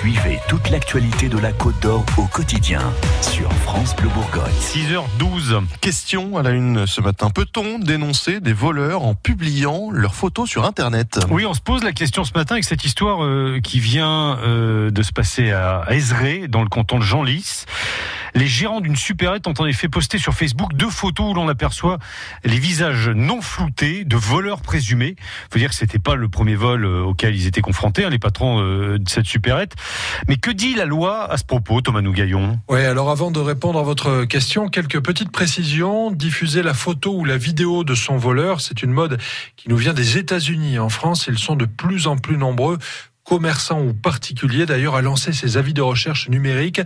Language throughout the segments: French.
Suivez toute l'actualité de la Côte d'Or au quotidien sur France Bleu Bourgogne. 6h12. Question à la une ce matin. Peut-on dénoncer des voleurs en publiant leurs photos sur Internet? Oui, on se pose la question ce matin avec cette histoire euh, qui vient euh, de se passer à Ezré, dans le canton de Genlis. Les gérants d'une supérette ont en effet posté sur Facebook deux photos où l'on aperçoit les visages non floutés de voleurs présumés. Faut dire que c'était pas le premier vol euh, auquel ils étaient confrontés, hein, les patrons euh, de cette supérette. Mais que dit la loi à ce propos, Thomas Nougaillon? Oui, alors avant de répondre à votre question, quelques petites précisions. Diffuser la photo ou la vidéo de son voleur, c'est une mode qui nous vient des États-Unis. En France, ils sont de plus en plus nombreux commerçants ou particuliers d'ailleurs à lancer ses avis de recherche numérique.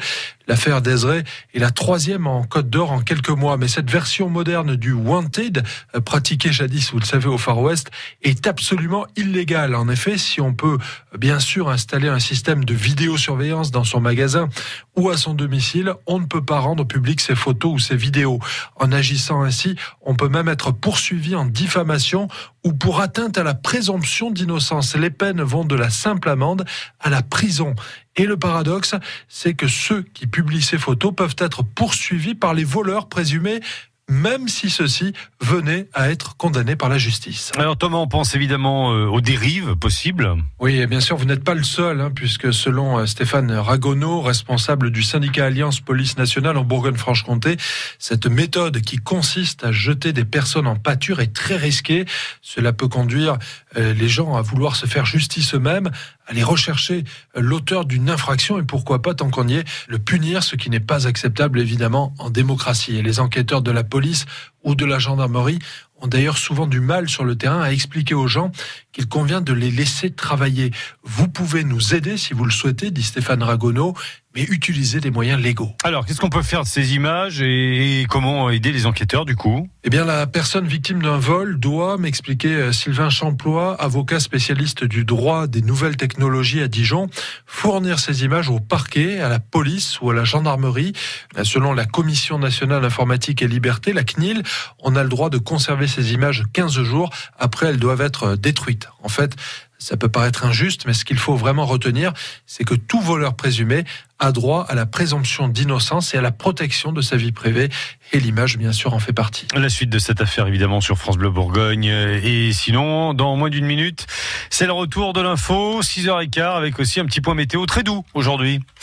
L'affaire d'Ezray est la troisième en Côte d'Or en quelques mois, mais cette version moderne du Wanted, euh, pratiquée jadis, vous le savez, au Far West, est absolument illégale. En effet, si on peut euh, bien sûr installer un système de vidéosurveillance dans son magasin ou à son domicile, on ne peut pas rendre public ses photos ou ses vidéos. En agissant ainsi, on peut même être poursuivi en diffamation ou pour atteinte à la présomption d'innocence. Les peines vont de la simple amende à la prison. Et le paradoxe, c'est que ceux qui publient ces photos peuvent être poursuivis par les voleurs présumés même si ceux-ci venaient à être condamnés par la justice. Alors Thomas, on pense évidemment euh, aux dérives possibles. Oui, et bien sûr, vous n'êtes pas le seul, hein, puisque selon euh, Stéphane Ragonneau, responsable du syndicat Alliance Police Nationale en Bourgogne-Franche-Comté, cette méthode qui consiste à jeter des personnes en pâture est très risquée. Cela peut conduire euh, les gens à vouloir se faire justice eux-mêmes, aller rechercher l'auteur d'une infraction et pourquoi pas, tant qu'on y est, le punir, ce qui n'est pas acceptable évidemment en démocratie. Et les enquêteurs de la police ou de la gendarmerie ont d'ailleurs souvent du mal sur le terrain à expliquer aux gens qu'il convient de les laisser travailler. Vous pouvez nous aider si vous le souhaitez, dit Stéphane Ragonneau, mais utilisez des moyens légaux. Alors, qu'est-ce qu'on peut faire de ces images et comment aider les enquêteurs du coup? Eh bien, la personne victime d'un vol doit, m'expliquer euh, Sylvain Champlois, avocat spécialiste du droit des nouvelles technologies à Dijon, fournir ces images au parquet, à la police ou à la gendarmerie. Euh, selon la Commission nationale informatique et liberté, la CNIL, on a le droit de conserver ces images 15 jours. Après, elles doivent être détruites. En fait, ça peut paraître injuste, mais ce qu'il faut vraiment retenir, c'est que tout voleur présumé a droit à la présomption d'innocence et à la protection de sa vie privée. Et l'image, bien sûr, en fait partie. La suite de cette affaire, évidemment, sur France Bleu Bourgogne. Et sinon, dans moins d'une minute, c'est le retour de l'info, 6h15, avec aussi un petit point météo très doux aujourd'hui.